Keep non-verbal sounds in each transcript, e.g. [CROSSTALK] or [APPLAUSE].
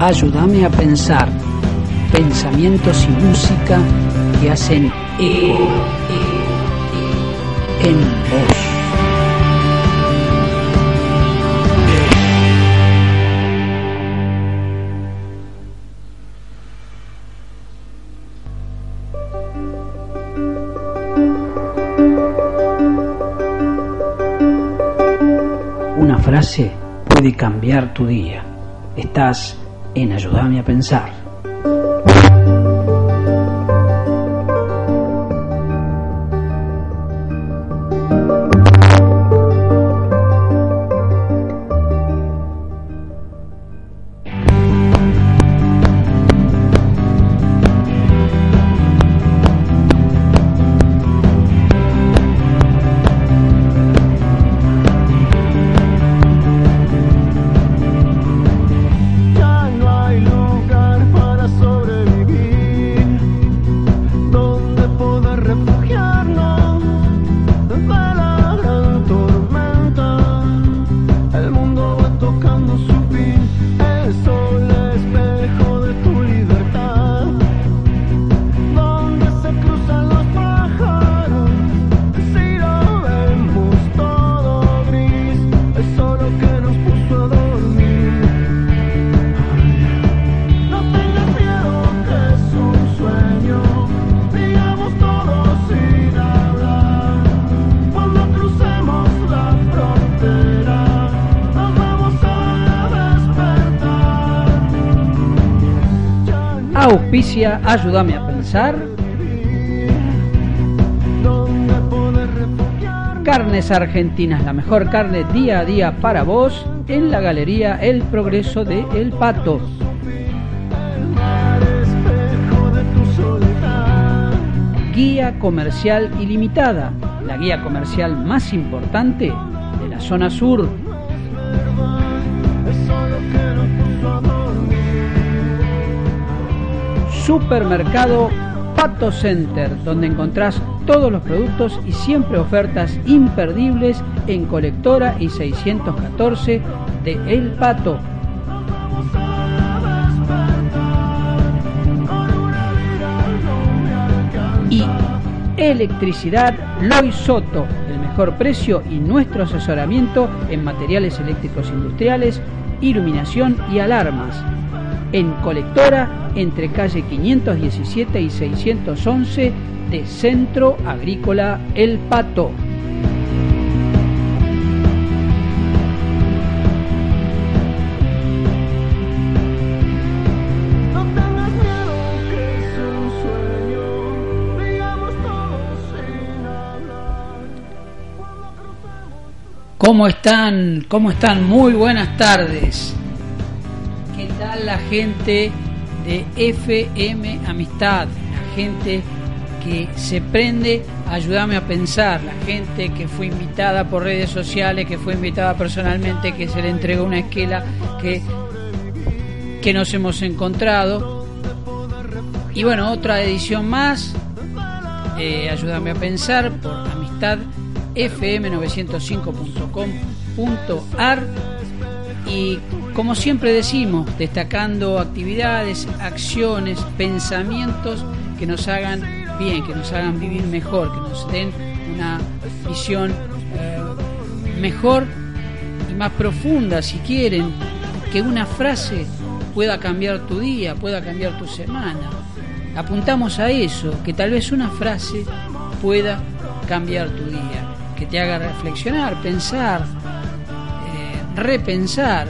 Ayúdame a pensar. Pensamientos y música que hacen eco en vos. Una frase puede cambiar tu día. Estás en Ayúdame a pensar. Ayúdame a pensar. Carnes Argentinas, la mejor carne día a día para vos en la galería El Progreso de El Pato. Guía Comercial Ilimitada, la guía comercial más importante de la zona sur. Supermercado Pato Center, donde encontrás todos los productos y siempre ofertas imperdibles en colectora y 614 de El Pato. Y electricidad Loy Soto, el mejor precio y nuestro asesoramiento en materiales eléctricos industriales, iluminación y alarmas. En colectora entre calle 517 y 611 de Centro Agrícola El Pato. ¿Cómo están? ¿Cómo están? Muy buenas tardes. ¿Qué tal la gente de FM Amistad? La gente que se prende, ayúdame a pensar. La gente que fue invitada por redes sociales, que fue invitada personalmente, que se le entregó una esquela, que, que nos hemos encontrado. Y bueno, otra edición más. eh, ayúdame a pensar por Amistad fm905.com.ar y como siempre decimos, destacando actividades, acciones, pensamientos que nos hagan bien, que nos hagan vivir mejor, que nos den una visión eh, mejor y más profunda, si quieren, que una frase pueda cambiar tu día, pueda cambiar tu semana. Apuntamos a eso, que tal vez una frase pueda cambiar tu día, que te haga reflexionar, pensar, eh, repensar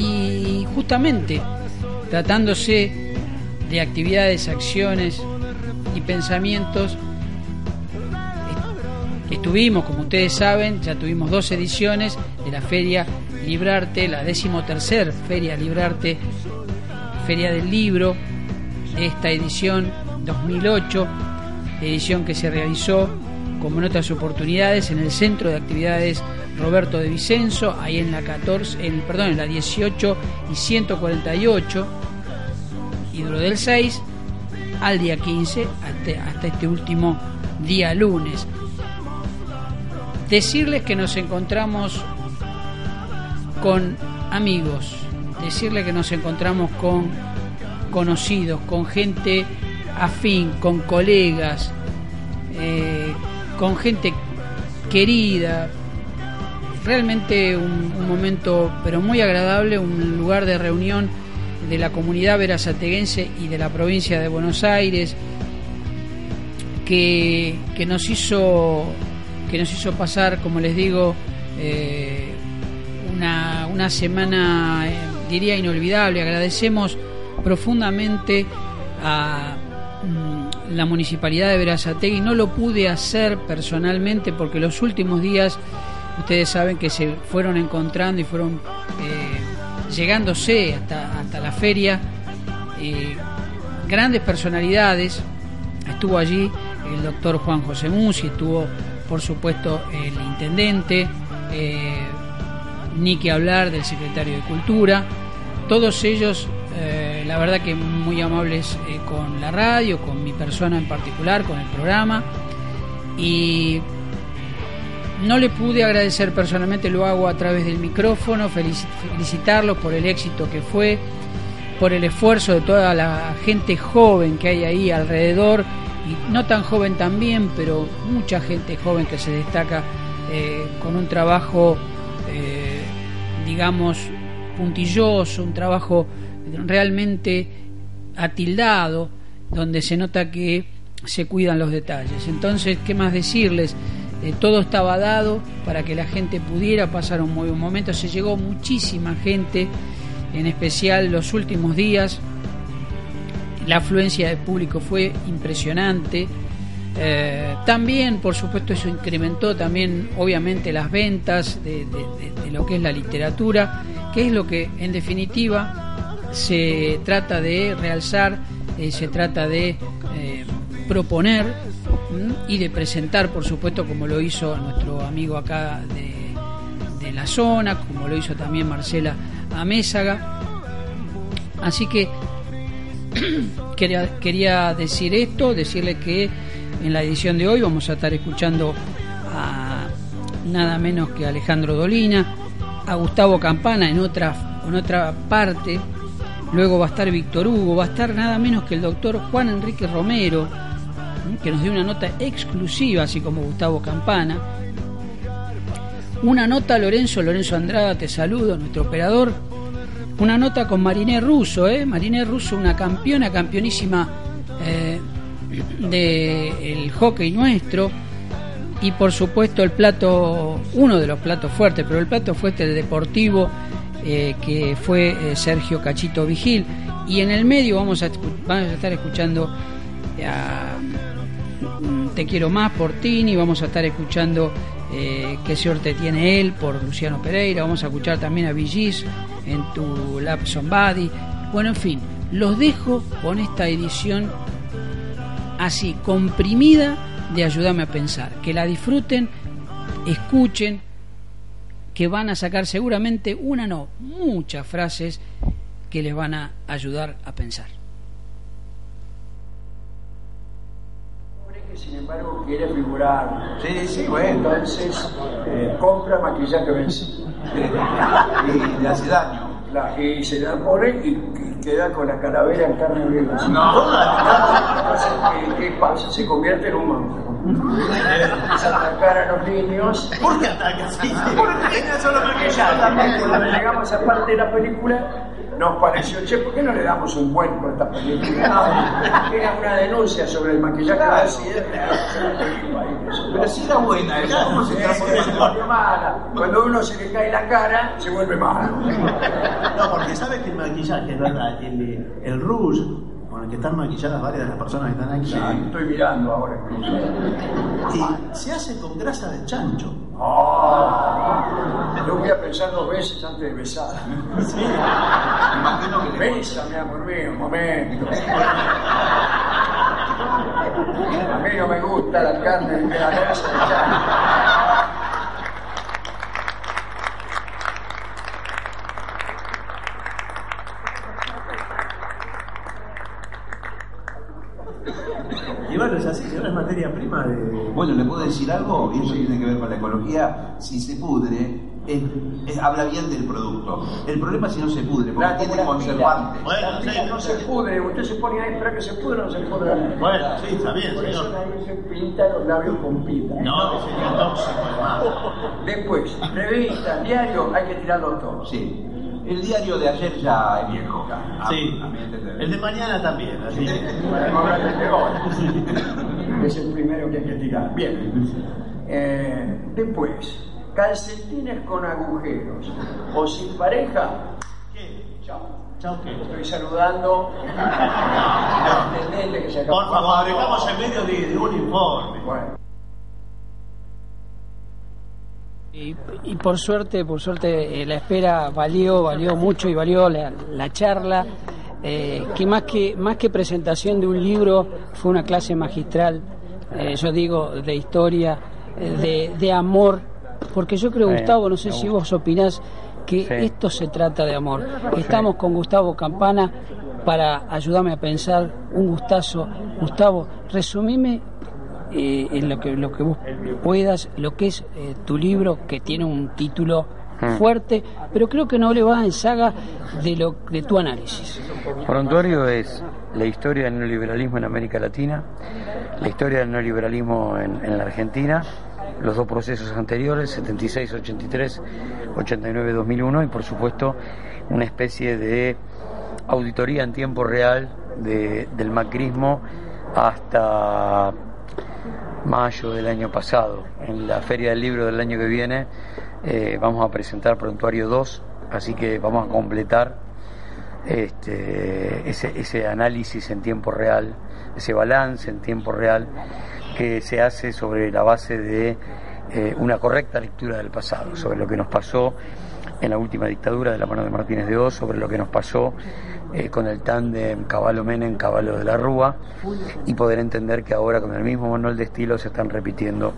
y justamente tratándose de actividades, acciones y pensamientos est- estuvimos, como ustedes saben, ya tuvimos dos ediciones de la Feria Librarte, la decimotercer Feria Librarte, Feria del Libro de esta edición 2008, edición que se realizó como en otras oportunidades en el Centro de Actividades Roberto de Vicenzo, ahí en la 14, en, perdón, en la 18 y 148, y duró del 6 al día 15, hasta, este último día lunes. Decirles que nos encontramos con amigos, decirle que nos encontramos con conocidos, con gente afín, con colegas, eh, con gente querida. Realmente un, momento, pero muy agradable, un lugar de reunión de la comunidad verazateguense y de la provincia de Buenos Aires que, que nos hizo que nos hizo pasar, como les digo, eh, una, una semana, eh, diría, inolvidable. Agradecemos profundamente a mm, la municipalidad de Verazategui. No lo pude hacer personalmente porque los últimos días, ustedes saben que se fueron encontrando y fueron eh, llegándose hasta, hasta la feria grandes personalidades. Estuvo allí el doctor Juan José Musi, estuvo por supuesto el intendente, eh, ni que hablar del secretario de Cultura, todos ellos, eh, la verdad que muy amables eh, con la radio, con mi persona en particular, con el programa, y no le pude agradecer personalmente, lo hago a través del micrófono, felici- felicitarlos por el éxito que fue, por el esfuerzo de toda la gente joven que hay ahí alrededor, y no tan joven también, pero mucha gente joven que se destaca eh, con un trabajo, eh, digamos, puntilloso, un trabajo realmente atildado, donde se nota que se cuidan los detalles. Entonces, ¿qué más decirles? Eh, todo estaba dado para que la gente pudiera pasar un muy buen momento. Se llegó muchísima gente, en especial los últimos días. La afluencia de público fue impresionante. Eh, también, por supuesto, eso incrementó también, obviamente, las ventas de, lo que es la literatura, que es lo que, en definitiva, se trata de realzar, eh, se trata de proponer. Y de presentar, por supuesto, como lo hizo nuestro amigo acá de, de la zona, como lo hizo también Marcela Amézaga. Así que [CLEARS THROAT] quería, quería decir esto, decirle que en la edición de hoy vamos a estar escuchando a nada menos que Alejandro Dolina, a Gustavo Campana en otra, en otra parte, luego va a estar Víctor Hugo, va a estar nada menos que el doctor Juan Enrique Romero. Que nos dio una nota exclusiva, así como Gustavo Campana. Una nota Lorenzo, Lorenzo Andrada, te saludo, nuestro operador. Una nota con Mariné Russo, ¿eh? Mariné Russo, una campeona, campeonísima eh, del hockey nuestro. Y por supuesto el plato, uno de los platos fuertes, pero el plato fuerte del deportivo, eh, que fue eh, Sergio Cachito Vigil. Y en el medio vamos a, vamos a estar escuchando a Te quiero más por Tini, vamos a estar escuchando eh, Qué suerte tiene él por Luciano Pereira, vamos a escuchar también a Villis en tu Lap Somebody. Bueno, en fin, los dejo con esta edición así, comprimida de Ayúdame a Pensar. Que la disfruten, escuchen, que van a sacar seguramente una, no, muchas frases que les van a ayudar a pensar. Que sin embargo quiere figurar. Sí, sí, bueno. Entonces eh, compra maquillaje vencido. [LAUGHS] Y le hace daño. La, y se la pone y, y queda con la calavera en carne viva. No. ¿qué, qué pasa? Se convierte en un monstruo. A atacar a los niños. ¿Por qué ataca así? ¿Por qué tiene solo Exactamente, cuando maquillaje? llegamos a parte de la película, nos pareció, che, ¿por qué no le damos un cuento a esta película? Era una denuncia sobre el maquillaje vencido. Pero si era buena, ¿verdad? ¿Cómo se vuelve mala. Cuando uno se le cae la cara, se vuelve mala. No, porque sabe que el maquillaje, es verdad, el, el rouge con el que están maquilladas varias de las personas que están aquí, Sí, estoy mirando ahora y se hace con grasa de chancho. Ah, yo voy a pensar dos veces antes de besar. Sí. Imagino que Bésame, amor mío, un momento. A mí no me gusta la carne de la grasa de chancho. Y bueno, es así, es materia prima de. Bueno, ¿le puedo decir algo? Y eso tiene que ver con la ecología. Si se pudre, es- es- habla bien del producto. El problema es si no se pudre, porque La- tiene conservantes. Bueno, La sí. no se pudre, usted se pone ahí, espera que se pudre o no se pudre. Bueno, sí, está bien, Por eso señor. nadie se pinta los labios con pila. No, sería tóxico, hermano. [LAUGHS] Después, revistas, diario, hay que tirarlo todo. Sí. El diario de ayer ya es viejo. a- Sí. a entender. El de mañana también, así. [LAUGHS] Bueno, ahora te pegó. Es el primero que hay que tirar. Bien. Eh, después, calcetines con agujeros o sin pareja. ¿Qué? Chao. ¿qué? Estoy saludando al intendente que se acaba Por favor, estamos en medio de, de un informe. Bueno. Y, y por suerte, por suerte, eh, la espera valió, valió mucho y valió la, la charla, eh, que más que más que presentación de un libro fue una clase magistral, eh, yo digo, de historia, eh, de, de amor, porque yo creo, Sí, Gustavo, no sé si vos opinás que Sí. esto se trata de amor. Estamos con Gustavo Campana para ayudarme a pensar, un gustazo. Gustavo, resumime eh, en lo que lo que vos puedas lo que es eh, tu libro que tiene un título Hmm. fuerte pero creo que no le va en saga de lo de tu análisis Prontuario es la historia del neoliberalismo en América Latina, la historia del neoliberalismo en, en la Argentina, los dos procesos anteriores, 76-83, 89-2001 y por supuesto una especie de auditoría en tiempo real de- del macrismo hasta mayo del año pasado. En la Feria del Libro del año que viene eh, vamos a presentar Prontuario 2, así que vamos a completar este, ese, ese análisis en tiempo real, ese balance en tiempo real que se hace sobre la base de eh, una correcta lectura del pasado, sobre lo que nos pasó en la última dictadura de la mano de Martínez de Oz, sobre lo que nos pasó eh, con el tándem Caballo Menem, Caballo de la Rúa, y poder entender que ahora con el mismo manual de estilo se están repitiendo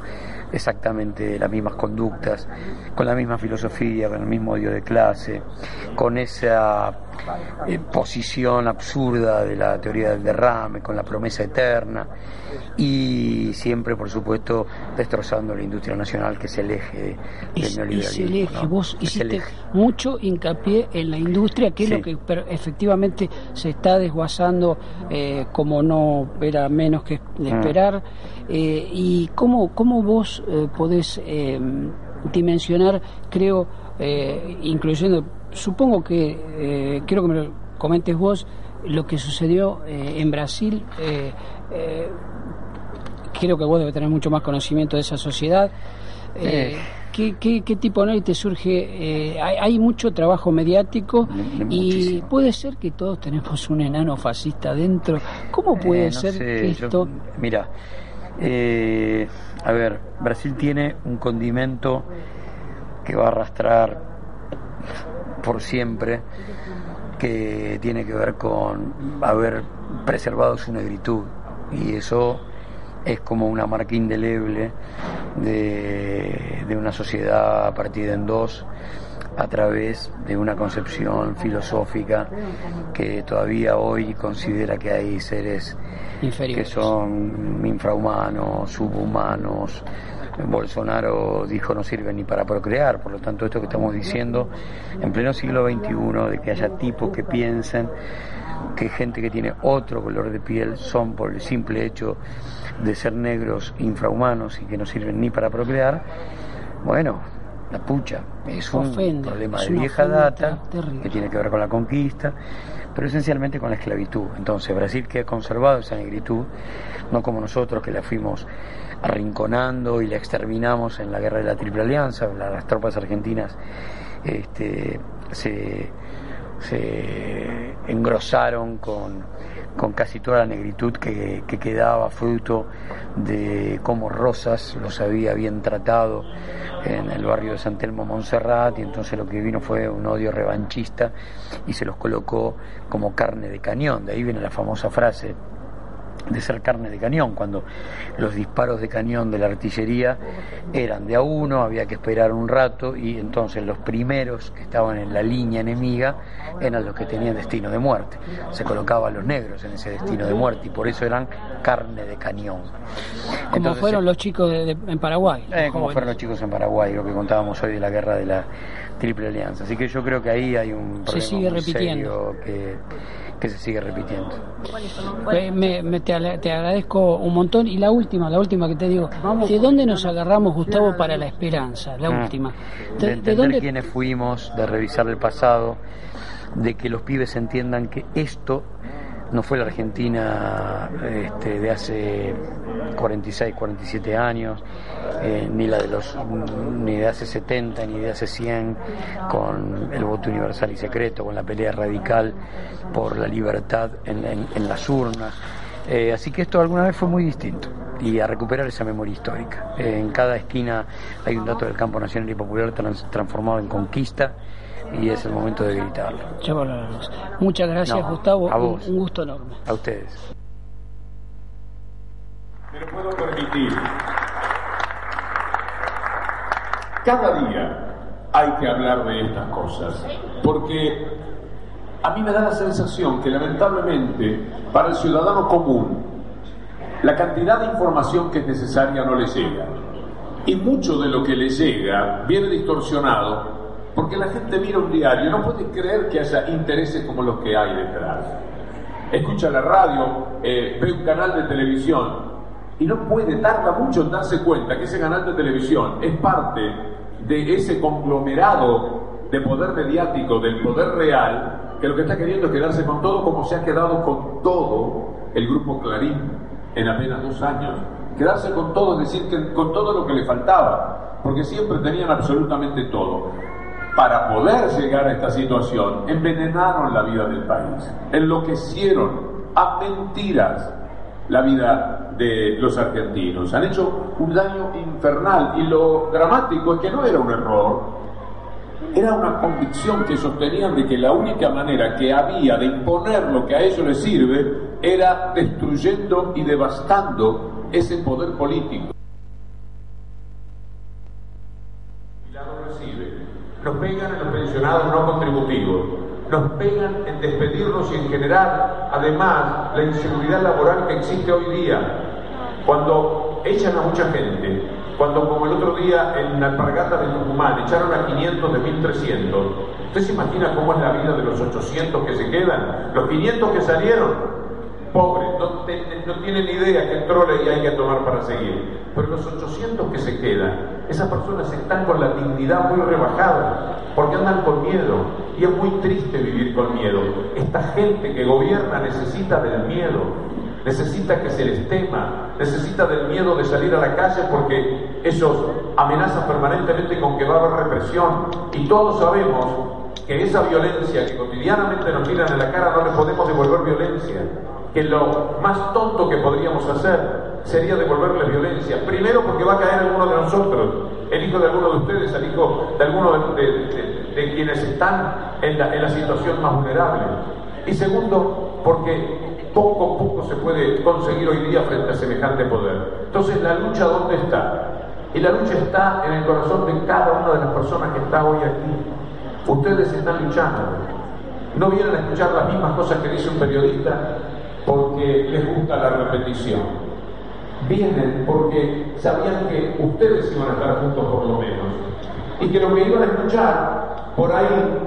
exactamente las mismas conductas, con la misma filosofía, con el mismo odio de clase, con esa eh, posición absurda de la teoría del derrame, con la promesa eterna y siempre, por supuesto, destrozando la industria nacional, que es el eje del es, neoliberalismo. es el eje ¿no? vos Es hiciste eje. mucho hincapié en la industria que es Sí. lo que pero, efectivamente se está desguazando eh, como no era menos que de Mm. esperar eh, y cómo cómo vos eh, podés eh, dimensionar creo eh, incluyendo supongo que eh, quiero que me lo comentes vos lo que sucedió eh, en Brasil eh, eh, creo que vos debes tener mucho más conocimiento de esa sociedad. ¿qué, qué, qué tipo de análisis te surge? Hay, hay mucho trabajo mediático De- de y muchísimo. puede ser que todos tenemos un enano fascista dentro. ¿Cómo puede no ser sé, que yo- esto... mira, eh, a ver, Brasil tiene un condimento que va a arrastrar por siempre, que tiene que ver con haber preservado su negritud. Y eso es como una marca indeleble de, de una sociedad partida en dos a través de una concepción filosófica que todavía hoy considera que hay seres que son infrahumanos, subhumanos. Bolsonaro dijo no sirve ni para procrear, por lo tanto esto que estamos diciendo en pleno siglo XXI, de que haya tipos que piensen que gente que tiene otro color de piel son por el simple hecho de ser negros infrahumanos y que no sirven ni para procrear, bueno, la pucha, es un Ofende, problema es de vieja data terrible. que tiene que ver con la conquista, pero esencialmente con la esclavitud. Entonces, Brasil que ha conservado esa negritud, no como nosotros que la fuimos arrinconando y la exterminamos en la guerra de la Triple Alianza, la- las tropas argentinas este, se, se engrosaron con, con casi toda la negritud que, que quedaba fruto de cómo Rosas los había bien tratado en el barrio de San Telmo Montserrat y entonces lo que vino fue un odio revanchista y se los colocó como carne de cañón. De ahí viene la famosa frase de ser carne de cañón, cuando los disparos de cañón de la artillería eran de a uno, había que esperar un rato y entonces los primeros que estaban en la línea enemiga eran los que tenían destino de muerte. Se colocaban los negros en ese destino de muerte y por eso eran carne de cañón. Como fueron los chicos de- de- en Paraguay. eh, como fueron los chicos en Paraguay, lo que contábamos hoy de la guerra de la Triple Alianza. Así que yo creo que ahí hay un Se problema sigue muy repitiendo. serio que, que se sigue repitiendo. Eh, me- me- te, agradezco un montón. Y la última, la última que te digo, ¿de dónde nos agarramos, Gustavo, para la esperanza? La Mm. última. De, ¿De, entender dónde? quiénes fuimos, de revisar el pasado, de que los pibes entiendan que esto no fue la Argentina este, de hace 46, 47 años, eh, ni la de los ni de hace 70, ni de hace 100, con el voto universal y secreto, con la pelea radical por la libertad en, las urnas. Eh, así que esto alguna vez fue muy distinto y a recuperar esa memoria histórica. Eh, en cada esquina hay un dato del campo nacional y popular trans- transformado en conquista y es el momento de gritarlo. Muchas gracias, No, Gustavo. a un gusto enorme. A ustedes. Me lo puedo permitir. Cada día hay que hablar de estas cosas, porque a mí me da la sensación que lamentablemente para el ciudadano común la cantidad de información que es necesaria no le llega. Y mucho de lo que le llega viene distorsionado porque la gente mira un diario no puede creer que haya intereses como los que hay detrás. Escucha la radio, eh, ve un canal de televisión y no puede, tarda mucho en darse cuenta que ese canal de televisión es parte de ese conglomerado de poder mediático, del poder real, que lo que está queriendo es quedarse con todo como se ha quedado con todo el grupo Clarín en apenas dos años. Quedarse con todo, es decir, que con todo lo que le faltaba, porque siempre tenían absolutamente todo. Para poder llegar a esta situación, envenenaron la vida del país, enloquecieron a mentiras la vida de los argentinos. Han hecho un daño infernal y lo dramático es que no era un error, era una convicción que sostenían de que la única manera que había de imponer lo que a ellos les sirve era destruyendo y devastando ese poder político. Nos pegan en los pensionados no contributivos, nos pegan en despedirnos y en generar, además, la inseguridad laboral que existe hoy día. Cuando echan a mucha gente, cuando como el otro día en Alpargatas de Tucumán echaron a 500 de 1300, ¿usted se imagina cómo es la vida de los 800 que se quedan? Los 500 que salieron, pobres, no, te- no tienen idea qué trole hay que tomar para seguir. Pero los 800 que se quedan, esas personas están con la dignidad muy rebajada, porque andan con miedo. Y es muy triste vivir con miedo. Esta gente que gobierna necesita del miedo, necesita que se les tema, necesita del miedo de salir a la calle porque ellos amenazan permanentemente con que va a haber represión. Y todos sabemos que esa violencia que cotidianamente nos miran en la cara no le podemos devolver violencia, que lo más tonto que podríamos hacer sería devolverle violencia. Primero porque va a caer alguno de nosotros, el hijo de alguno de ustedes, el hijo de alguno de, de- de- de quienes están en la, en la situación más vulnerable. Y segundo, porque poco a poco se puede conseguir hoy día frente a semejante poder. Entonces, ¿la lucha dónde está? Y la lucha está en el corazón de cada una de las personas que está hoy aquí. Ustedes están luchando. No vienen a escuchar las mismas cosas que dice un periodista porque les gusta la repetición. Vienen porque sabían que ustedes iban a estar juntos por lo menos. Y que lo que iban a escuchar por ahí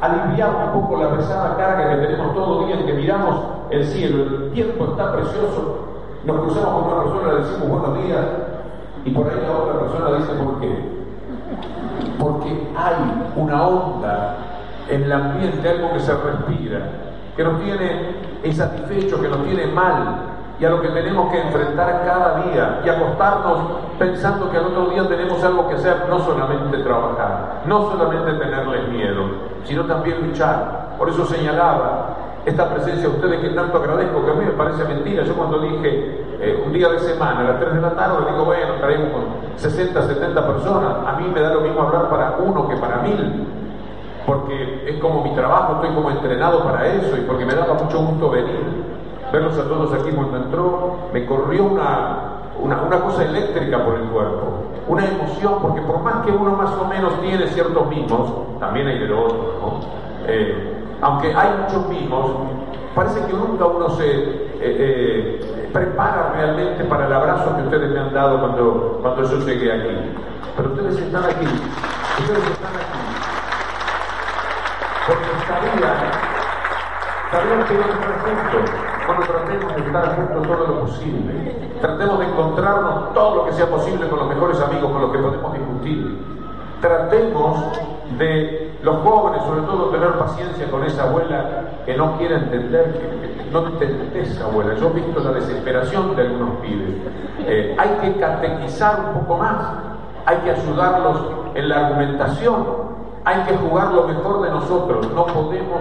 aliviaba un poco la pesada carga que tenemos todo día en que miramos el cielo. El tiempo está precioso. Nos cruzamos con una persona, le decimos buenos días y por ahí la otra persona dice por qué porque hay una onda en el ambiente, algo que se respira, que nos tiene insatisfechos, que nos tiene mal, y a lo que tenemos que enfrentar cada día y acostarnos pensando que al otro día tenemos algo que hacer, no solamente trabajar, no solamente tenerles miedo, sino también luchar. Por eso señalaba esta presencia a ustedes que tanto agradezco, que a mí me parece mentira. Yo cuando dije eh, un día de semana, a las 3 de la tarde, digo, bueno, estaremos con 60, 70 personas. A mí me da lo mismo hablar para uno que para mil, porque es como mi trabajo, estoy como entrenado para eso y porque me daba mucho gusto venir. Verlos a todos aquí cuando entró, me corrió una, una, una cosa eléctrica por el cuerpo, una emoción, porque por más que uno más o menos tiene ciertos mimos, también hay de lo otro, ¿no? Eh, aunque hay muchos mimos, parece que nunca uno se eh, eh, prepara realmente para el abrazo que ustedes me han dado cuando, cuando yo llegué aquí. Pero ustedes están aquí, ustedes están aquí, porque sabían, sabían que íbamos a estar juntos. Bueno, tratemos de estar juntos todo lo posible. Tratemos de encontrarnos todo lo que sea posible con los mejores amigos con los que podemos discutir. Tratemos de los jóvenes, sobre todo, tener paciencia con esa abuela que no quiere entender, que, que no entendés, abuela. Yo he visto la desesperación de algunos pibes. Eh, hay que catequizar un poco más, hay que ayudarlos en la argumentación, hay que jugar lo mejor de nosotros, no podemos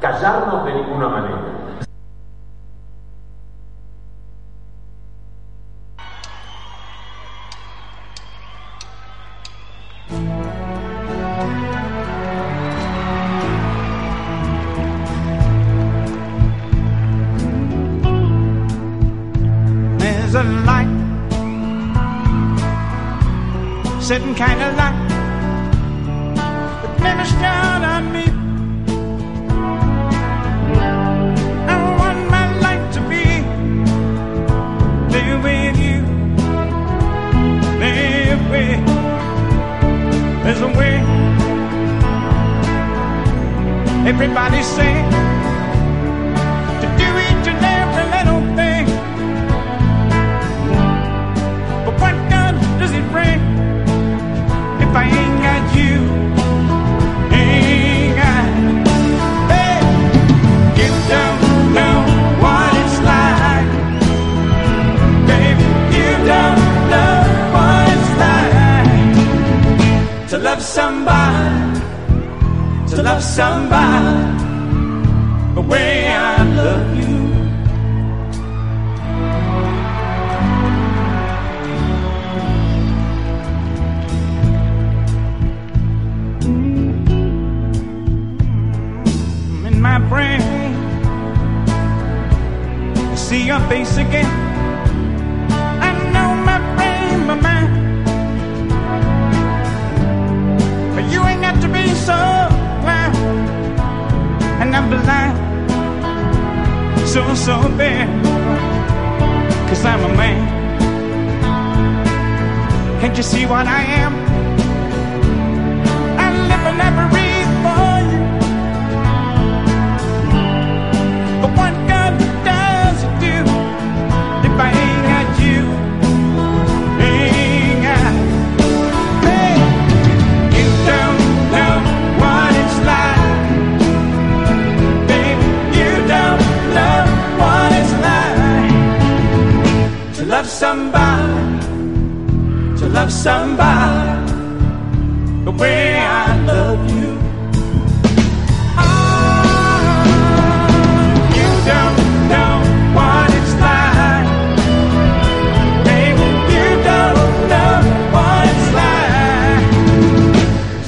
callarnos de ninguna manera.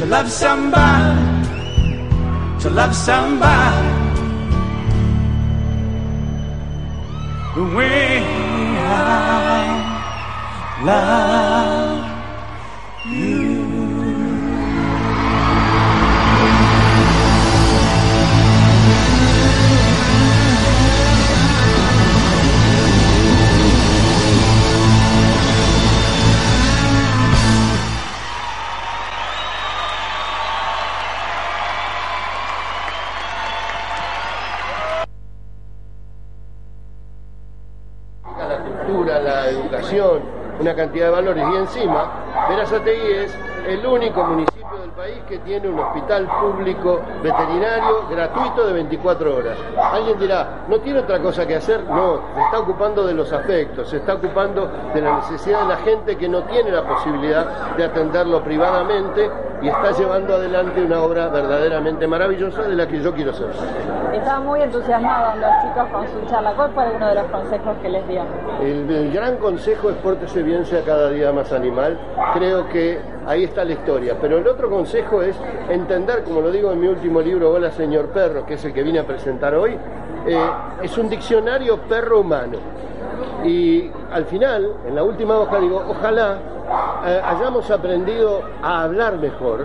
Love somebody, to love somebody the way I love una cantidad de valores. Y encima, Verazategui es el único municipio del país que tiene un hospital público veterinario gratuito de 24 horas. Alguien dirá, ¿no tiene otra cosa que hacer? No, se está ocupando de los afectos, se está ocupando de la necesidad de la gente que no tiene la posibilidad de atenderlo privadamente y está llevando adelante una obra verdaderamente maravillosa de la que yo quiero ser. Estaban muy entusiasmados los chicos con su charla. ¿Cuál fue uno de los consejos que les dio? El, el gran consejo es pórtese bien, sea cada día más animal. Creo que ahí está la historia. Pero el otro consejo es entender, como lo digo en mi último libro, Hola señor perro, que es el que vine a presentar hoy, eh, es un diccionario perro-humano. Y al final, en la última hoja, digo, ojalá eh, hayamos aprendido a hablar mejor,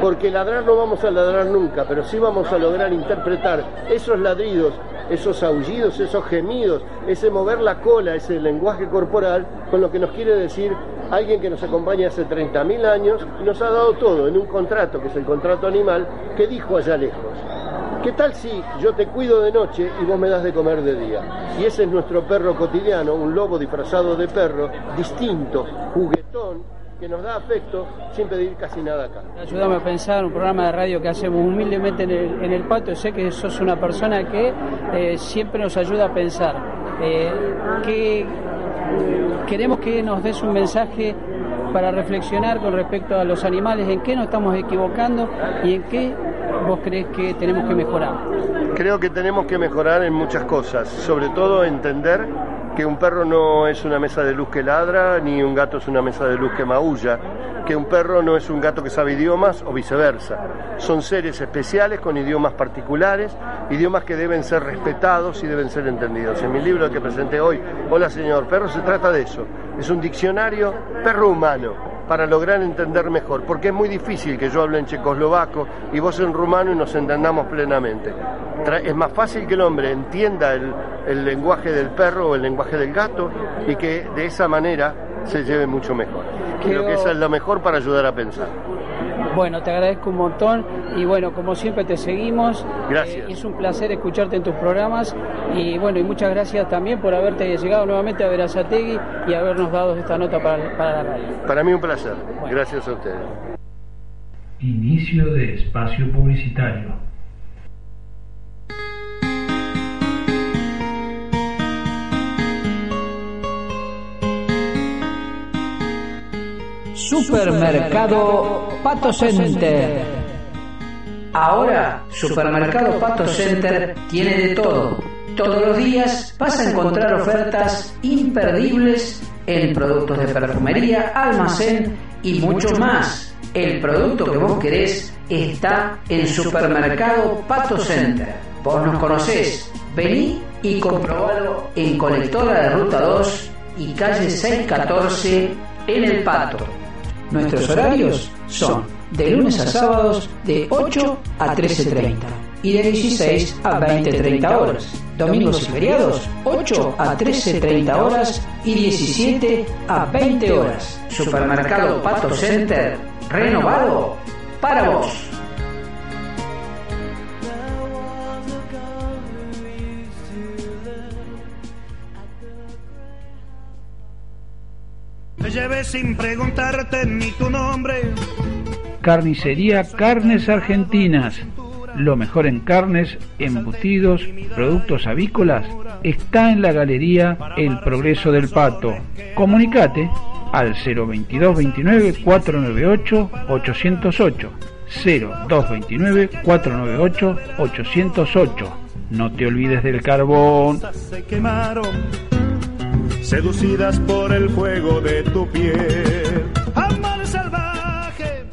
porque ladrar no vamos a ladrar nunca, pero sí vamos a lograr interpretar esos ladridos, esos aullidos, esos gemidos, ese mover la cola, ese lenguaje corporal, con lo que nos quiere decir alguien que nos acompaña hace 30.000 años y nos ha dado todo en un contrato, que es el contrato animal, que dijo allá lejos. ¿Qué tal si yo te cuido de noche y vos me das de comer de día? Y ese es nuestro perro cotidiano, un lobo disfrazado de perro, distinto, juguetón, que nos da afecto sin pedir casi nada acá. Ayúdame a pensar un programa de radio que hacemos humildemente en el, en patio. Sé que sos una persona que eh, siempre nos ayuda a pensar. Eh, que queremos que nos des un mensaje para reflexionar con respecto a los animales, en qué nos estamos equivocando y en qué vos crees que tenemos que mejorar. Creo que tenemos que mejorar en muchas cosas, sobre todo entender que un perro no es una mesa de luz que ladra, ni un gato es una mesa de luz que maulla, que un perro no es un gato que sabe idiomas o viceversa. Son seres especiales con idiomas particulares, idiomas que deben ser respetados y deben ser entendidos. En mi libro que presenté hoy, Hola señor perro, se trata de eso. Es un diccionario perro-humano para lograr entender mejor, porque es muy difícil que yo hable en checoslovaco y vos en rumano y nos entendamos plenamente. Es más fácil que el hombre entienda el, el lenguaje del perro o el lenguaje del gato y que de esa manera se lleve mucho mejor. Creo que esa es lo mejor para ayudar a pensar. Bueno, te agradezco un montón y bueno, como siempre te seguimos. Gracias. Eh, es un placer escucharte en tus programas y bueno, y muchas gracias también por haberte llegado nuevamente a Verazategui y habernos dado esta nota para, para la radio. Para mí un placer. Gracias a ustedes. Inicio de espacio publicitario. Supermercado Pato Center. Ahora, Supermercado Pato Center tiene de todo. Todos los días vas a encontrar ofertas imperdibles en productos de perfumería, almacén y mucho más. El producto que vos querés está en Supermercado Pato Center. Vos nos conocés. Vení y comprobalo en Colectora de Ruta 2 y calle 614 en El Pato. Nuestros horarios son de lunes a sábados de 8 a 13.30 y de 16 a 20.30 horas. Domingos y feriados 8 a 13.30 horas y 17 a 20 horas. Supermercado Pato Center renovado para vos. Me llevé sin preguntarte ni tu nombre. Carnicería Carnes Argentinas. Lo mejor en carnes, embutidos, productos avícolas está en la galería El Progreso del Pato. Comunicate al 022 29 498 808. 0229 498 808. No te olvides del carbón. Se quemaron, seducidas por el fuego de tu piel. Amor salvaje.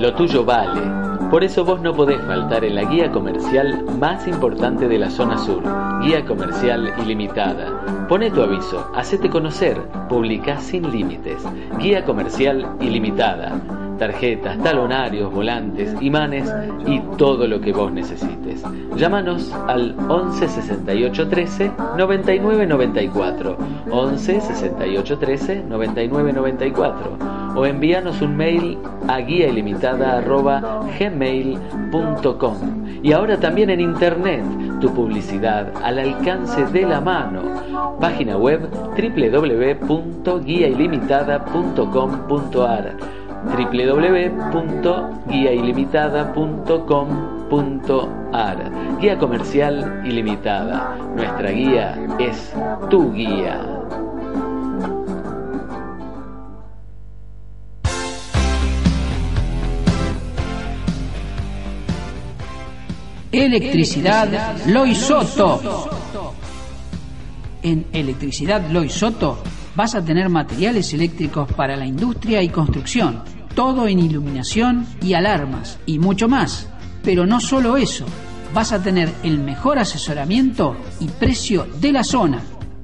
Lo tuyo vale. Por eso vos no podés faltar en la guía comercial más importante de la zona sur. Guía comercial ilimitada. Pone tu aviso, hacete conocer, publica sin límites. Guía comercial ilimitada. Tarjetas, talonarios, volantes, imanes y todo lo que vos necesites. Llámanos al 11 68 13 99 94. 11 68 13 99 94 o envíanos un mail a guiailimitada.gmail.com y ahora también en internet, tu publicidad al alcance de la mano. Página web www.guiailimitada.com.ar www.guiailimitada.com.ar Guía Comercial Ilimitada. Nuestra guía es tu guía. Electricidad Loy Soto. En Electricidad Loy Soto vas a tener materiales eléctricos para la industria y construcción, todo en iluminación y alarmas y mucho más. Pero no solo eso, vas a tener el mejor asesoramiento y precio de la zona.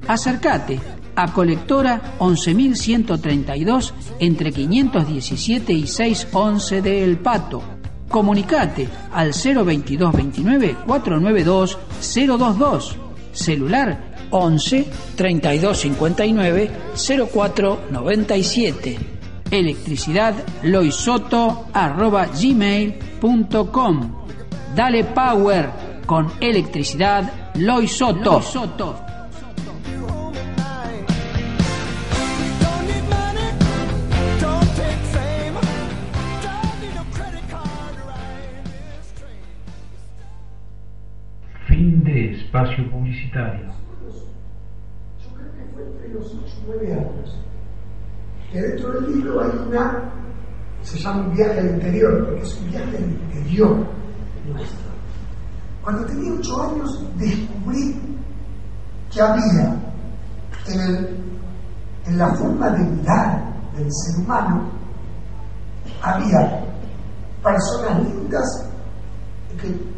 Acércate a colectora 11.132 entre 517 y 611 de El Pato. Comunicate al 02229 492 022. Celular 11 32 59 04 97. Electricidad loisoto arroba gmail.com. Dale power con electricidad loisoto. Fin de espacio publicitario. Yo creo que fue entre los 8 y 9 años. Que dentro del libro hay una, se llama un viaje al interior, porque es un viaje al interior nuestro. Cuando tenía 8 años descubrí que había en, el, en la forma de mirar del ser humano, había personas lindas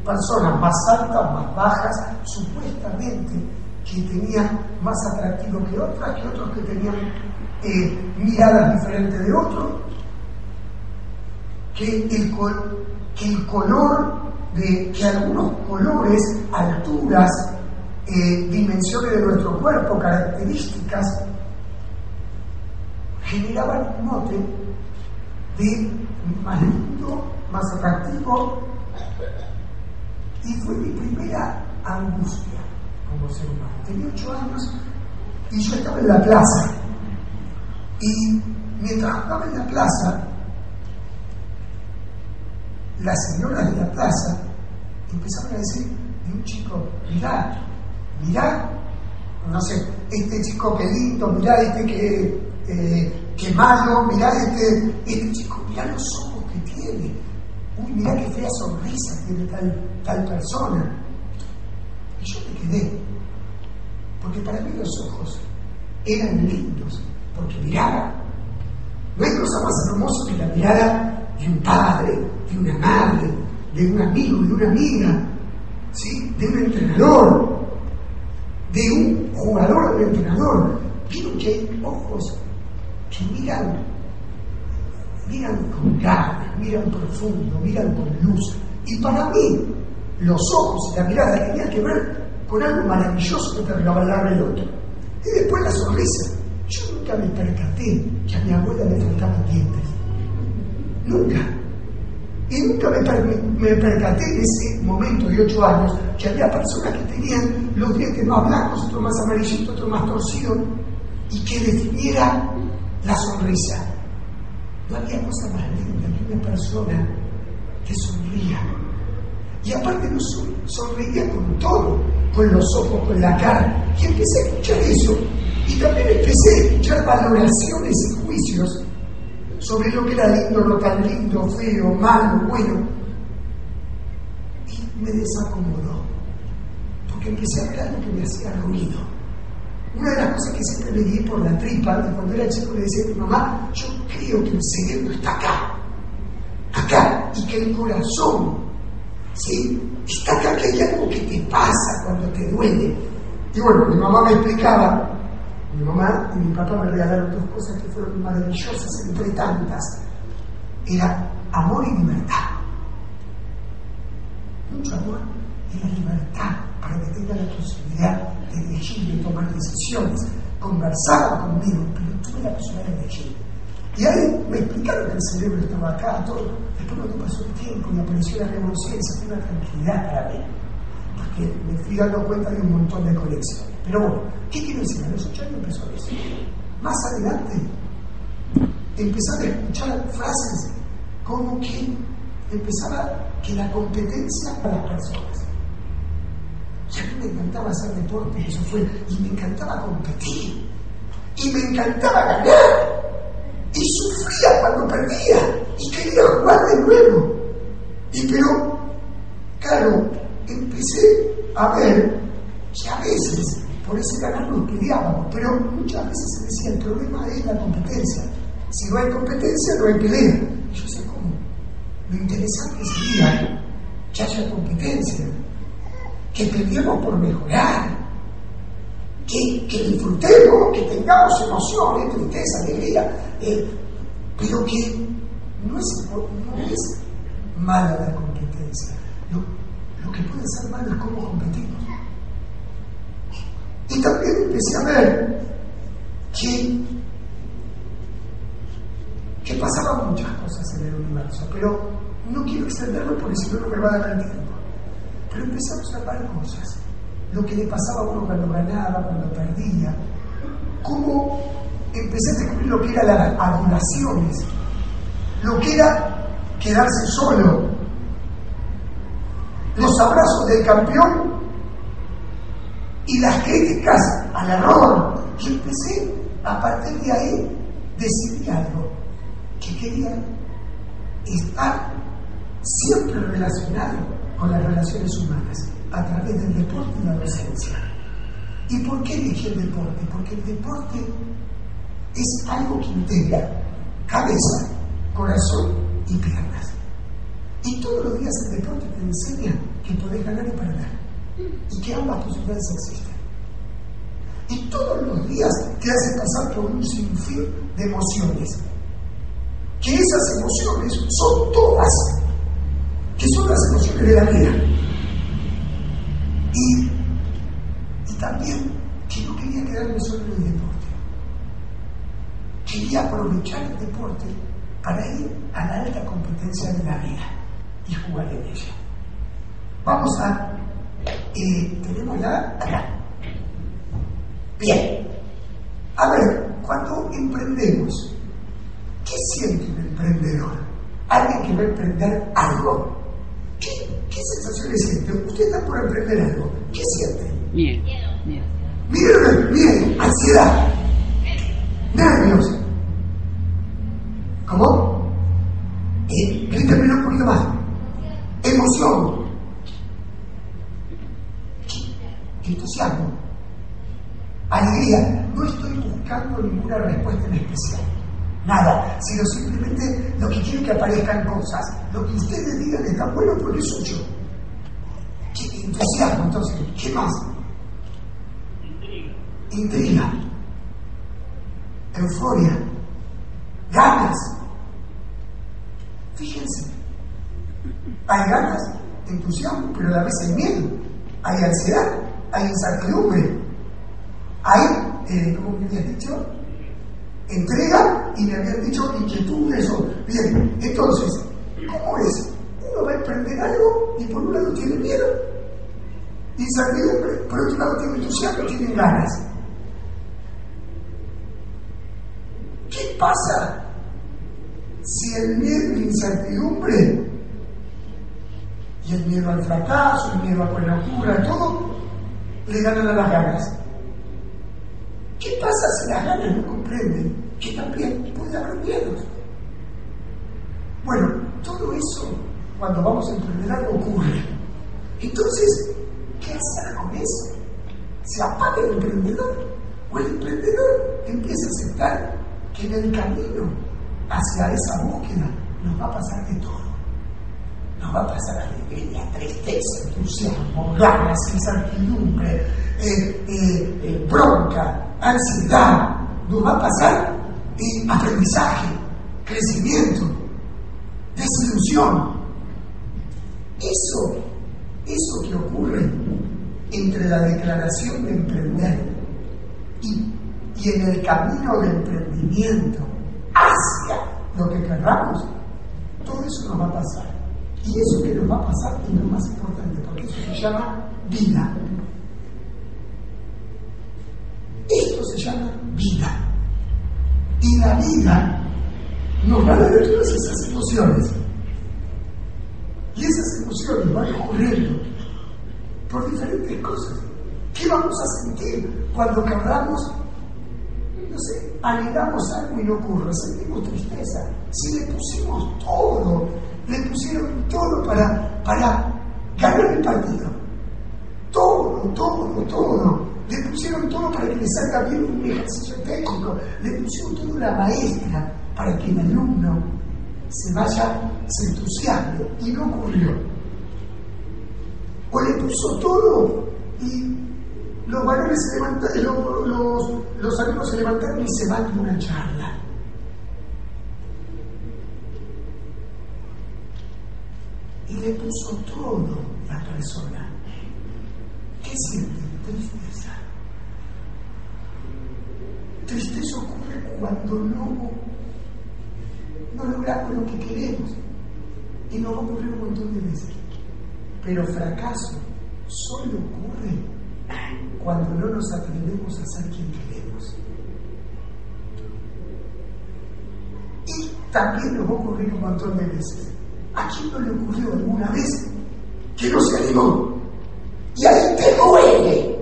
personas más altas, más bajas, supuestamente que tenían más atractivo que otras, que otros que tenían eh, miradas diferentes de otros, que el, color que algunos colores, alturas, eh, dimensiones de nuestro cuerpo, características, generaban un mote de más lindo, más atractivo, y fue mi primera angustia como ser humano. Tenía ocho años y yo estaba en la plaza. Y mientras estaba en la plaza, las señoras de la plaza empezaron a decir de un chico, mirá, mirá, no sé, este chico que lindo, mirá este que, eh, malo, mirá este, este chico, mirá los ojos que tiene, uy, mirá qué fea sonrisa tiene tal, tal persona. Quedé, porque para mí los ojos eran lindos, porque miraba. No hay cosa más hermosa que la mirada de un padre, de una madre, de un amigo, de una amiga, ¿sí? de un entrenador, de un jugador, de un entrenador. Vieron que hay ojos que miran, miran con ganas, miran profundo, miran con luz. Y para mí, los ojos y la mirada tenían que ver con algo maravilloso que te regalaba el otro. Y después la sonrisa. Yo nunca me percaté que a mi abuela le faltaban dientes. Nunca. Y nunca me, me percaté en ese momento de ocho años que había personas que tenían los dientes más blancos, otros más amarillitos, otros más torcidos, y que definiera la sonrisa. No había cosa más linda que una persona que sonría. Y aparte no son- sonreía con todo, con los ojos, con la cara. Y empecé a escuchar eso. Y también empecé a escuchar valoraciones y juicios sobre lo que era lindo, no tan lindo, feo, malo, bueno. Y me desacomodó. Porque empecé a ver algo que me hacía ruido. Una de las cosas que siempre me di por la tripa, y cuando era chico le decía a mi mamá, yo creo que el cerebro está acá, acá, y que el corazón, ¿sí? Está acá, que hay algo que te pasa cuando te duele. Y bueno, mi mamá me explicaba, mi mamá y mi papá me regalaron dos cosas que fueron maravillosas entre tantas. Era amor y libertad. Mucho amor y la libertad para que tenga la posibilidad de elegir, de tomar decisiones. Conversaban conmigo, pero tuve la posibilidad de elegir. Y ahí me explicaron que el cerebro estaba acá, todo. Después cuando pasó el tiempo y apareció la revolución, fue una tranquilidad para mí. Porque me fui dando cuenta de un montón de conexiones. Pero bueno, ¿qué quiero decir? A los ocho años empezó eso. Más adelante, empezaba a escuchar frases como que empezaba que la competencia para las personas. Y a mí me encantaba hacer deporte, eso fue, y me encantaba competir, y me encantaba ganar, cuando perdía, y quería jugar de nuevo. Y pero, claro, empecé a ver que a veces por ese ganar nos peleábamos, pero muchas veces se decía el problema es la competencia. Si no hay competencia, no hay pelea. Y yo sé cómo. Lo interesante sería que haya competencia, que peleemos por mejorar, que, que disfrutemos, que tengamos emociones, tristeza, alegría, eh, pero que no es, mala la competencia. Lo, lo que puede ser malo es cómo competimos. Y también empecé a ver que, que pasaban muchas cosas en el universo, pero no quiero extenderlo porque si no no me va a dar el tiempo. Pero empecé a observar cosas. Lo que le pasaba a uno cuando ganaba, cuando perdía. Cómo empecé a descubrir lo que eran las adulaciones, lo que era quedarse solo, los abrazos del campeón y las críticas al error. Y empecé a partir de ahí decidí algo, que quería estar siempre relacionado con las relaciones humanas a través del deporte y la docencia. ¿Y por qué elegí el deporte? Porque el deporte es algo que integra cabeza, corazón y piernas. Y todos los días el deporte te enseña que podés ganar y perder. Y que ambas posibilidades existen. Y todos los días te hace pasar por un sinfín de emociones. Que esas emociones son todas, que son las emociones de la vida. Y, y también que no quería quedarme solo en el Quería aprovechar el deporte para ir a la alta competencia de la vida y jugar en ella. Vamos a... Eh, tenemos ya acá. Bien. A ver, cuando emprendemos, ¿qué siente un emprendedor? Alguien que va a emprender algo. ¿Qué, qué sensaciones siente? Usted está por emprender algo. ¿Qué siente? Bien, bien. Miren, miren, ansiedad, nervios. ¿Cómo? Eh, un poquito más. Emoción. Entusiasmo. Alegría. No estoy buscando ninguna respuesta en especial. Nada, sino simplemente lo que quiero que aparezcan cosas. Lo que ustedes digan está bueno porque soy yo. ¿Qué entusiasmo entonces? ¿Qué más? Intriga. Euforia. Ganas. Fíjense. Hay ganas, entusiasmo, pero a la vez hay miedo. Hay ansiedad, hay incertidumbre. Hay, eh, ¿cómo me habías dicho? Entrega y me habían dicho inquietud, eso. Bien, entonces, ¿cómo es? Uno va a emprender algo y por un lado tiene miedo, incertidumbre, por otro lado tiene entusiasmo, tiene ganas. ¿Qué pasa si el miedo y la incertidumbre y el miedo al fracaso, el miedo a la todo le ganan a las ganas? ¿Qué pasa si las ganas no comprenden que también puede haber? Bueno, todo eso cuando vamos a emprender algo ocurre. Entonces, ¿qué hacer con eso? ¿Se apaga el emprendedor? ¿O el emprendedor empieza a aceptar que en el camino hacia esa búsqueda nos va a pasar de todo? Nos va a pasar alegría, tristeza, entusiasmo, ganas, incertidumbre, eh, bronca, ansiedad, nos va a pasar aprendizaje, crecimiento, desilusión. Eso, eso que ocurre entre la declaración de emprender y, y en el camino de emprendimiento hacia lo que querramos, todo eso nos va a pasar. Y eso que nos va a pasar es lo más importante, porque eso se llama vida. Esto se llama vida. Y la vida nos va a dar todas esas emociones. Y esas emociones van ocurriendo por diferentes cosas. ¿Qué vamos a sentir cuando querramos, no sé, anhelamos algo y no ocurre? Sentimos tristeza. Si le pusimos todo, le pusieron todo para, para ganar el partido. Todo, todo, todo. Le pusieron todo para que le salga bien un ejercicio técnico. Le pusieron todo la maestra para que el alumno se vaya, se y no ocurrió. O le puso todo y los valores se levantaron, los, los, los alumnos se levantaron y se van de una charla. Y le puso todo la persona. ¿Qué siente? Tristeza. Tristeza ocurre cuando no, logramos lo que queremos. Y nos va a ocurrir un montón de veces. Pero fracaso solo ocurre cuando no nos atrevemos a ser quien queremos. Y también nos va a ocurrir un montón de veces. ¿A quién no le ocurrió alguna vez que no se animó? Y ahí te duele.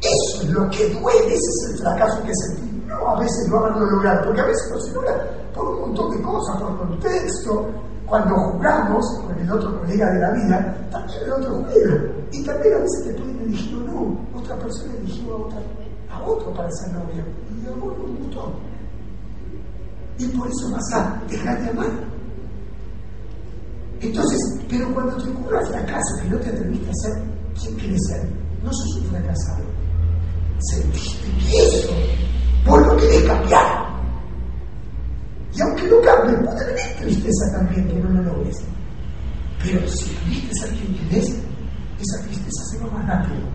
Eso es lo que duele, ese es el fracaso que sentí. No a veces no haberlo logrado, porque a veces no se logra por un montón de cosas, por contexto. Cuando jugamos con el otro colega de la vida, también el otro juega. Y también a veces te pueden elegir o no. Otra persona eligió a, otra, a otro para ser novio. Y a no gustó. Y por eso vas a dejar de amar. Entonces, pero cuando te ocurra fracaso, que no te atreviste a ser quien quieres ser, no sos un fracasado. Sentiste que eso, vos lo querés cambiar. Y aunque no cambie, puede venir tristeza también que no lo logres. Pero si queriste ser quien querés, esa tristeza se va más rápido.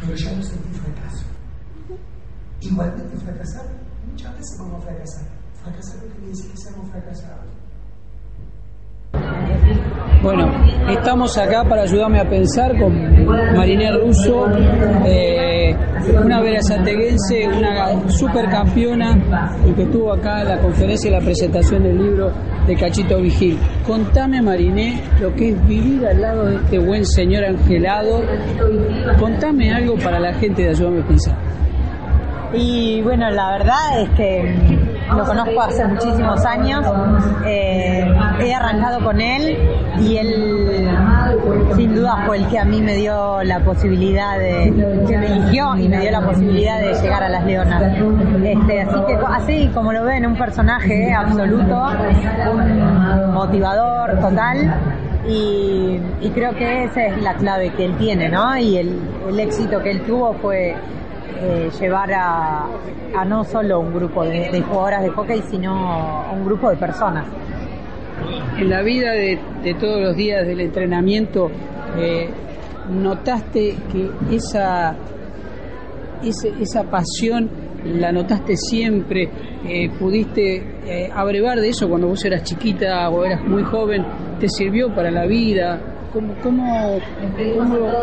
Pero ya no sentí fracaso. Igualmente fracasar, muchas veces vamos a fracasar. Fracasar no decir que seamos fracasados. Bueno, estamos acá para ayudarme a pensar con Mariné Russo, eh, una verazateguense, una supercampeona y que estuvo acá la conferencia y la presentación del libro de Cachito Vigil. Contame, Mariné, lo que es vivir al lado de este buen señor angelado. Contame algo para la gente de Ayúdame a Pensar. Y bueno, la verdad es que lo conozco hace muchísimos años, eh, he arrancado con él y él sin duda fue el que a mí me dio la posibilidad de, que me eligió y me dio la posibilidad de llegar a las Leonas. Este, así que así como lo ven, un personaje absoluto, motivador total. Y, y, creo que esa es la clave que él tiene, ¿no? Y el, el éxito que él tuvo fue eh, llevar a, a, no solo un grupo de, jugadoras de hockey, sino un grupo de personas. En la vida de, todos los días del entrenamiento, eh, ¿notaste que esa, esa, esa pasión la notaste siempre? Eh, ¿Pudiste abrevar de eso cuando vos eras chiquita o eras muy joven? ¿Te sirvió para la vida? ¿Cómo, cómo,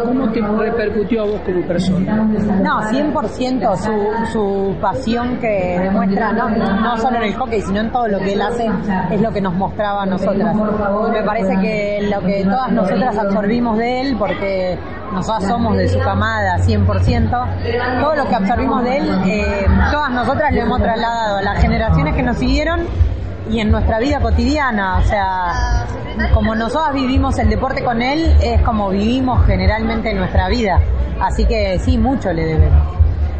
cómo, te repercutió a vos como persona? No, 100% su, su pasión que demuestra, no, no solo en el hockey, sino en todo lo que él hace, es lo que nos mostraba a nosotras. Me parece que lo que todas nosotras absorbimos de él, porque nosotras somos de su camada 100%, todo lo que absorbimos de él, eh, todas nosotras lo hemos trasladado a las generaciones que nos siguieron y en nuestra vida cotidiana, o sea, como nosotros vivimos el deporte con él, es como vivimos generalmente en nuestra vida. Así que sí, mucho le debemos.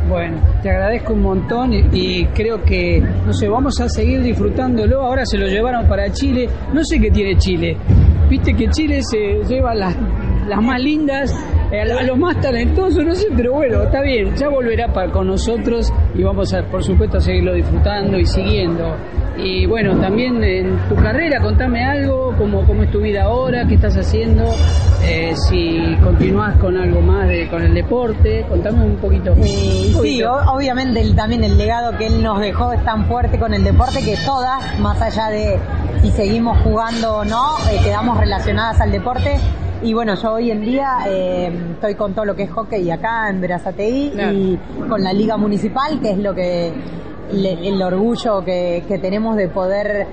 Bueno, te agradezco un montón y, y, creo que, no sé, vamos a seguir disfrutándolo. Ahora se lo llevaron para Chile. No sé qué tiene Chile. Viste que Chile se lleva las, las más lindas, eh, a los más talentosos, no sé, pero bueno, está bien. Ya volverá para, con nosotros y vamos a, por supuesto, a seguirlo disfrutando y siguiendo. Y bueno, también en tu carrera, contame algo, cómo, cómo es tu vida ahora, qué estás haciendo, eh, si continúas con algo más de, con el deporte, contame un poquito. Sí, un poquito. sí obviamente el, también el legado que él nos dejó es tan fuerte con el deporte que todas, más allá de si seguimos jugando o no, eh, quedamos relacionadas al deporte. Y bueno, yo hoy en día eh, estoy con todo lo que es hockey acá en Verazateí claro. y con la liga municipal, que es lo que le, el orgullo que, que, tenemos de poder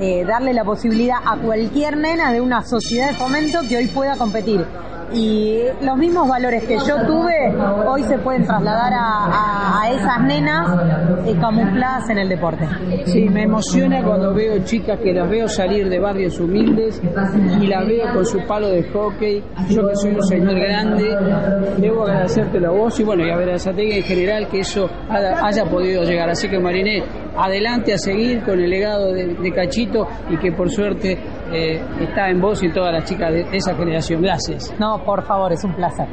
eh, darle la posibilidad a cualquier nena de una sociedad de fomento que hoy pueda competir. Y los mismos valores que yo tuve hoy se pueden trasladar a, a- esas nenas eh, camufladas en el deporte. Sí, me emociona cuando veo chicas que las veo salir de barrios humildes y las veo con su palo de hockey. Yo que soy un señor grande, debo agradecértelo a vos y bueno, y a ver a Sategui en general que eso haya, podido llegar. Así que Mariné, adelante a seguir con el legado de Cachito y que por suerte eh, está en vos y en todas las chicas de, de esa generación. Gracias. No, por favor, es un placer.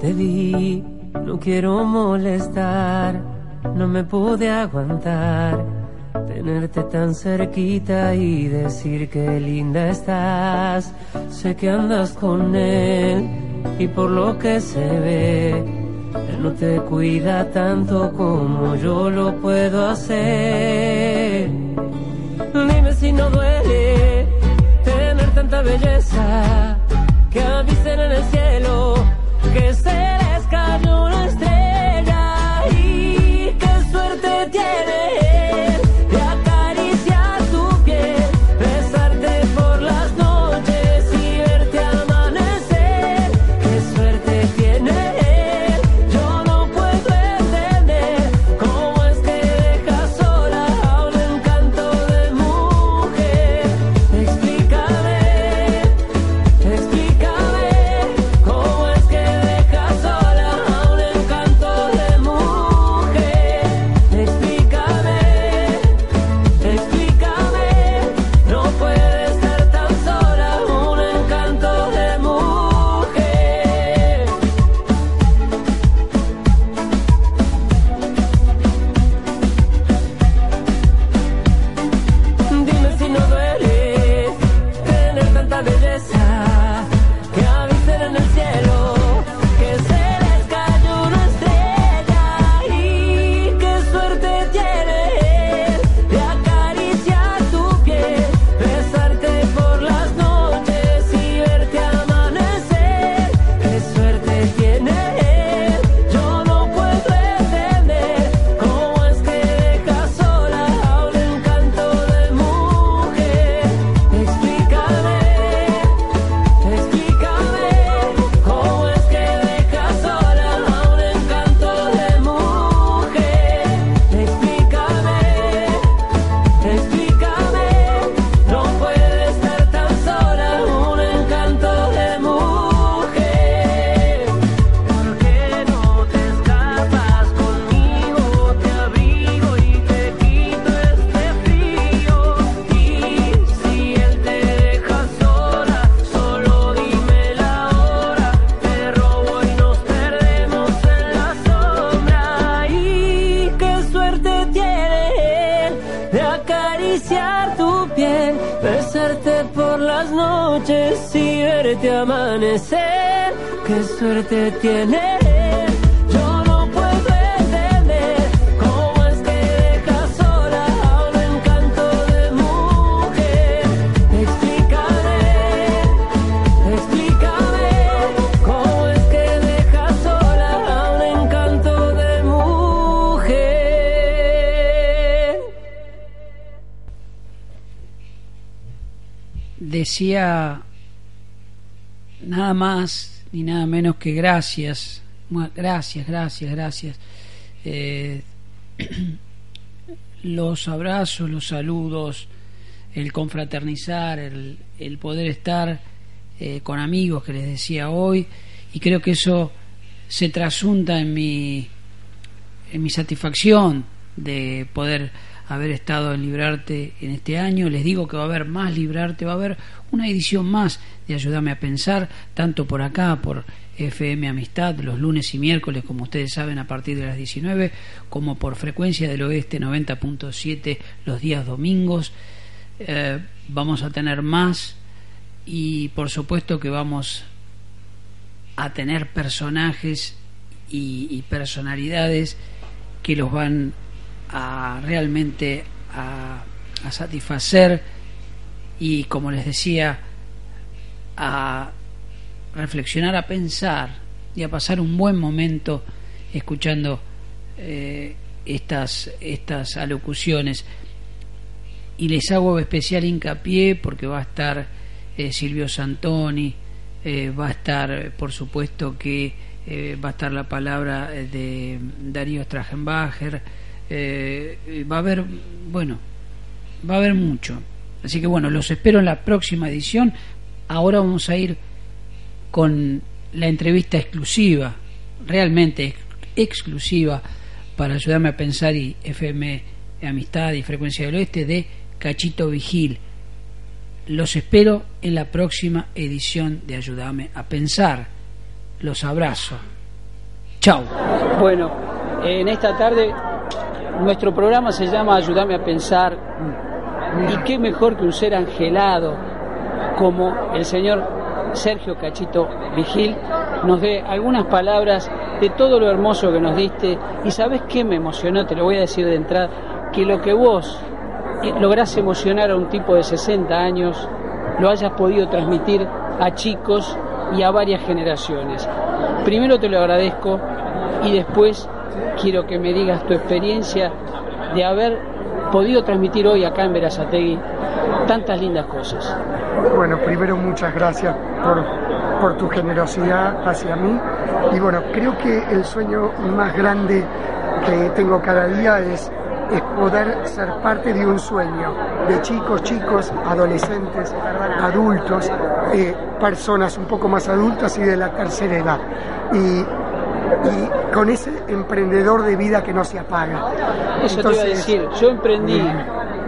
Te vi, no quiero molestar, no me pude aguantar. Tenerte tan cerquita y decir que linda estás. Sé que andas con él y por lo que se ve, él no te cuida tanto como yo lo puedo hacer. Gracias, gracias, gracias, gracias. Eh, [CLEARS THROAT] los abrazos, los saludos, el confraternizar, el, el poder estar eh, con amigos que les decía hoy, y creo que eso se trasunta en mi, en mi satisfacción de poder haber estado en Librarte en este año. Les digo que va a haber más Librarte, va a haber una edición más de Ayúdame a Pensar, tanto por acá, por FM Amistad, los lunes y miércoles, como ustedes saben, a partir de las 19, como por Frecuencia del Oeste 90.7 los días domingos. Eh, vamos a tener más y por supuesto que vamos a tener personajes y, personalidades que los van a realmente a, a satisfacer y como les decía a reflexionar, a pensar y a pasar un buen momento escuchando eh, estas, estas alocuciones. Y les hago especial hincapié porque va a estar eh, Silvio Santoni, eh, va a estar, por supuesto, que va a estar la palabra de Darío Stragenbacher, va a haber, bueno, va a haber mucho. Así que bueno, los espero en la próxima edición. Ahora vamos a ir con la entrevista exclusiva, realmente exclusiva, para ayudarme a pensar y FM Amistad y Frecuencia del Oeste de Cachito Vigil. Los espero en la próxima edición de Ayúdame a Pensar. Los abrazo. Chao. Bueno, en esta tarde nuestro programa se llama Ayúdame a Pensar. Y qué mejor que un ser angelado como el señor Sergio Cachito Vigil nos dé algunas palabras de todo lo hermoso que nos diste. Y sabes qué me emocionó, te lo voy a decir de entrada, que lo que vos lográs emocionar a un tipo de 60 años, lo hayas podido transmitir a chicos y a varias generaciones. Primero te lo agradezco y después quiero que me digas tu experiencia de haber podido transmitir hoy acá en Verazategui tantas lindas cosas. Bueno, primero muchas gracias por, por tu generosidad hacia mí y bueno, creo que el sueño más grande que tengo cada día es es poder ser parte de un sueño de chicos, chicos, adolescentes, adultos, eh, personas un poco más adultas y de la tercera edad. Y, con ese emprendedor de vida que no se apaga. Eso te iba a decir, yo emprendí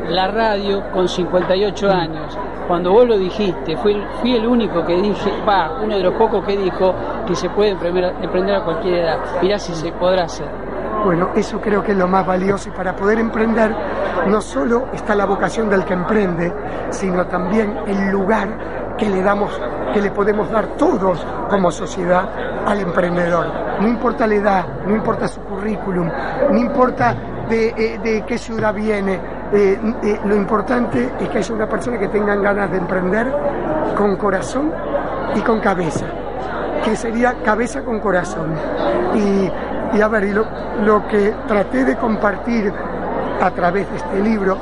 la radio con 58 años. Cuando vos lo dijiste, fui, el único que dije, va, uno de los pocos que dijo que se puede emprender, a cualquier edad. Mirá si se podrá hacer. Bueno, eso creo que es lo más valioso y para poder emprender no solo está la vocación del que emprende, sino también el lugar que le damos, que le podemos dar todos como sociedad al emprendedor. No importa la edad, no importa su currículum, no importa de, eh, qué ciudad viene, eh, eh, lo importante es que haya una persona que tenga ganas de emprender con corazón y con cabeza, que sería cabeza con corazón. Y y a ver, lo, que traté de compartir a través de este libro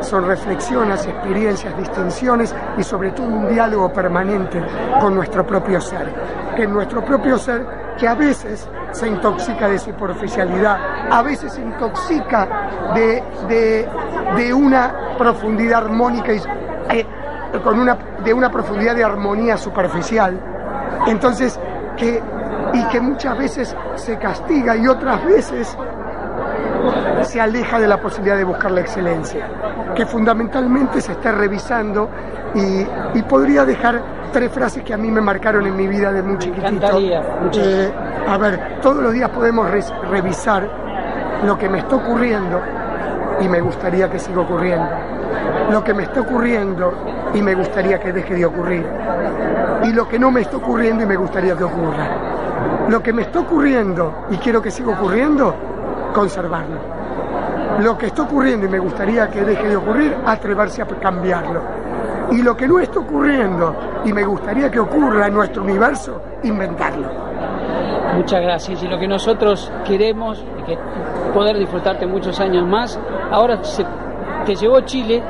son reflexiones, experiencias, distinciones y sobre todo un diálogo permanente con nuestro propio ser. Que nuestro propio ser, que a veces se intoxica de superficialidad, a veces se intoxica de, de, una profundidad armónica y eh, con una, de una profundidad de armonía superficial. Entonces, que y que muchas veces se castiga y otras veces se aleja de la posibilidad de buscar la excelencia, que fundamentalmente se está revisando y, podría dejar tres frases que a mí me marcaron en mi vida de muy chiquitito. Eh, a ver, todos los días podemos revisar lo que me está ocurriendo y me gustaría que siga ocurriendo, lo que me está ocurriendo y me gustaría que deje de ocurrir, y lo que no me está ocurriendo y me gustaría que ocurra lo que me está ocurriendo y quiero que siga ocurriendo, conservarlo. Lo que está ocurriendo y me gustaría que deje de ocurrir, atreverse a cambiarlo. Y lo que no está ocurriendo y me gustaría que ocurra en nuestro universo, inventarlo. Muchas gracias. Y lo que nosotros queremos es que poder disfrutarte muchos años más. Ahora se, te llegó Chile,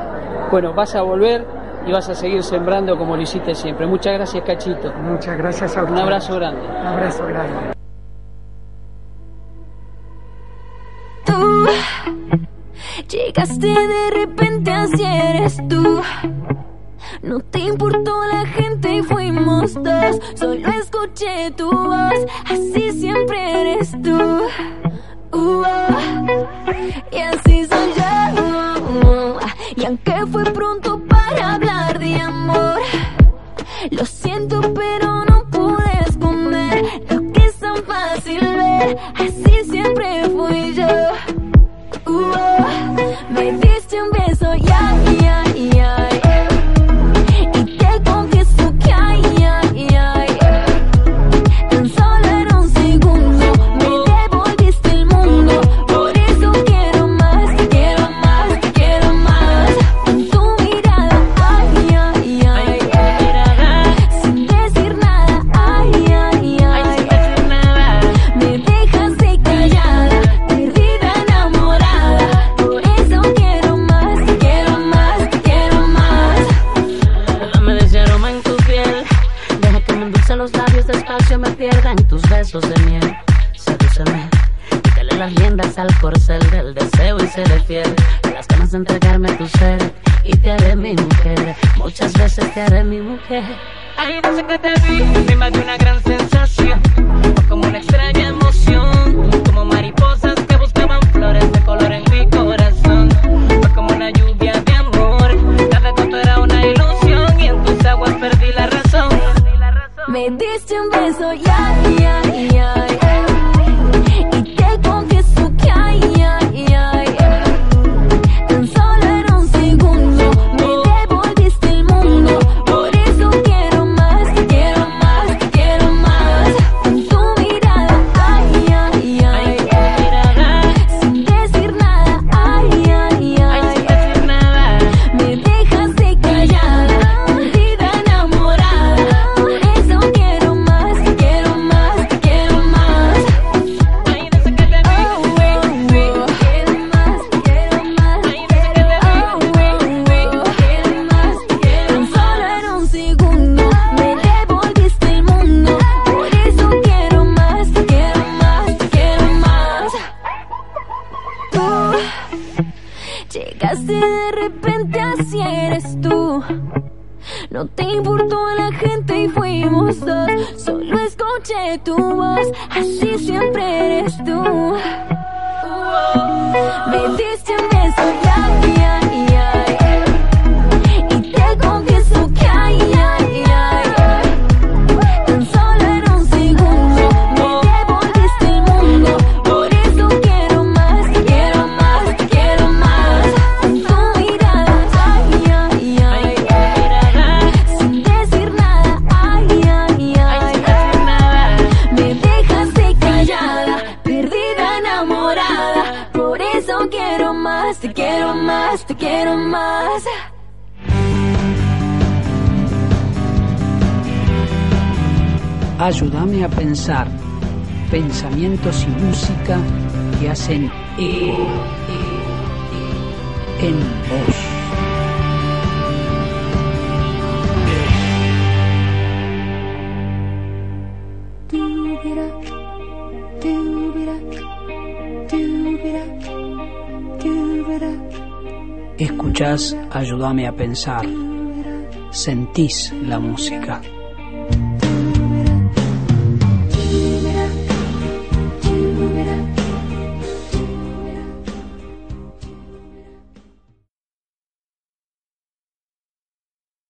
bueno, vas a volver y vas a seguir sembrando como lo hiciste siempre. Muchas gracias, Cachito. Muchas gracias a Un abrazo grande. Un abrazo grande. Tú llegaste de repente, así eres tú. No te importó la gente y fuimos dos. Solo escuché tu voz, así siempre eres tú. Y así soy yo. Y aunque fue pronto para hablar de amor, lo siento, pero no pude esconder lo que es tan fácil ver. Así siempre fui yo. Escuché tu Ayúdame a pensar. Sentís la música.